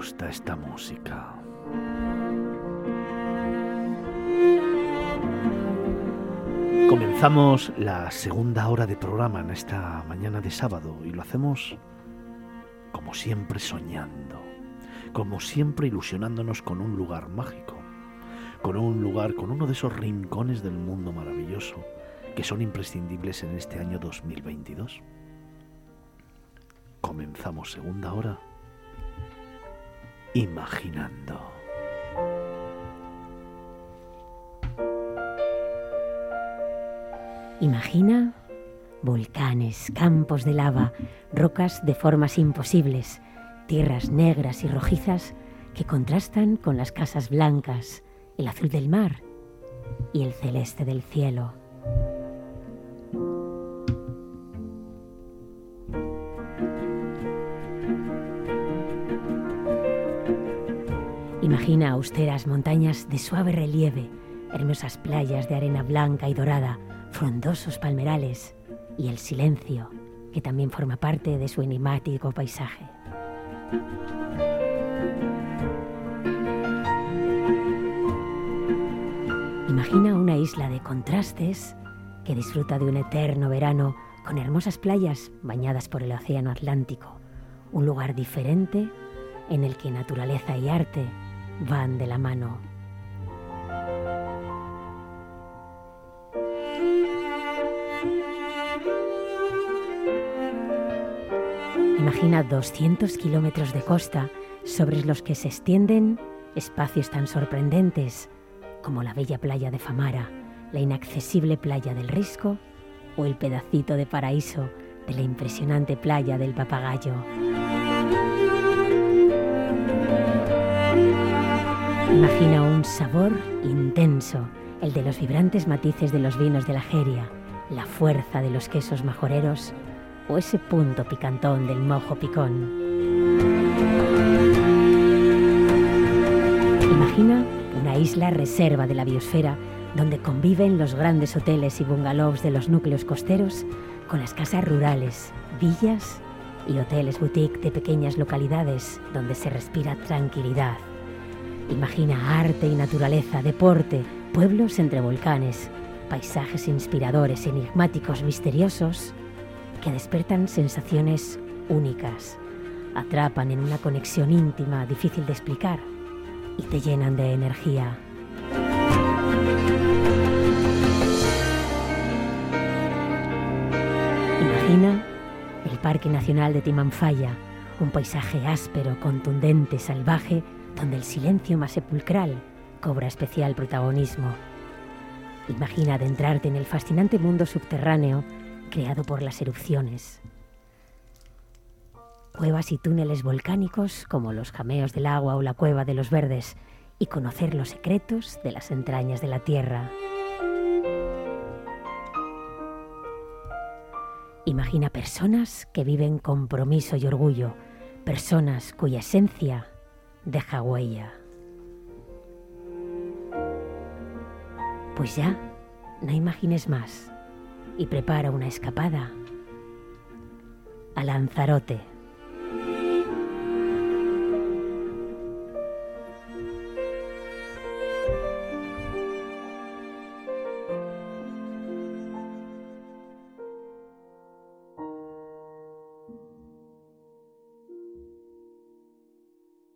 gusta esta música. Comenzamos la segunda hora de programa en esta mañana de sábado y lo hacemos como siempre soñando, como siempre ilusionándonos con un lugar mágico, con un lugar, con uno de esos rincones del mundo maravilloso que son imprescindibles en este año 2022. Comenzamos segunda hora imaginando. Imagina volcanes, campos de lava, rocas de formas imposibles, tierras negras y rojizas que contrastan con las casas blancas, el azul del mar y el celeste del cielo. Imagina austeras montañas de suave relieve, hermosas playas de arena blanca y dorada, frondosos palmerales y el silencio, que también forma parte de su enigmático paisaje. Imagina una isla de contrastes que disfruta de un eterno verano con hermosas playas bañadas por el Océano Atlántico, un lugar diferente en el que naturaleza y arte van de la mano. Imagina 200 kilómetros de costa sobre los que se extienden espacios tan sorprendentes como la bella playa de Famara, la inaccesible playa del Risco o el pedacito de paraíso de la impresionante playa del Papagayo. Imagina un sabor intenso, el de los vibrantes matices de los vinos de la Jeria, la fuerza de los quesos majoreros o ese punto picantón del mojo picón. Imagina una isla reserva de la biosfera donde conviven los grandes hoteles y bungalows de los núcleos costeros con las casas rurales, villas y hoteles boutique de pequeñas localidades donde se respira tranquilidad. Imagina arte y naturaleza, deporte, pueblos entre volcanes, paisajes inspiradores, enigmáticos, misteriosos, que despertan sensaciones únicas, atrapan en una conexión íntima difícil de explicar y te llenan de energía. Imagina el Parque Nacional de Timanfaya, un paisaje áspero, contundente, salvaje, donde el silencio más sepulcral cobra especial protagonismo. Imagina adentrarte en el fascinante mundo subterráneo creado por las erupciones. Cuevas y túneles volcánicos como los jameos del agua o la cueva de los verdes y conocer los secretos de las entrañas de la tierra. Imagina personas que viven compromiso y orgullo, personas cuya esencia deja huella. Pues ya, no imagines más y prepara una escapada a Lanzarote.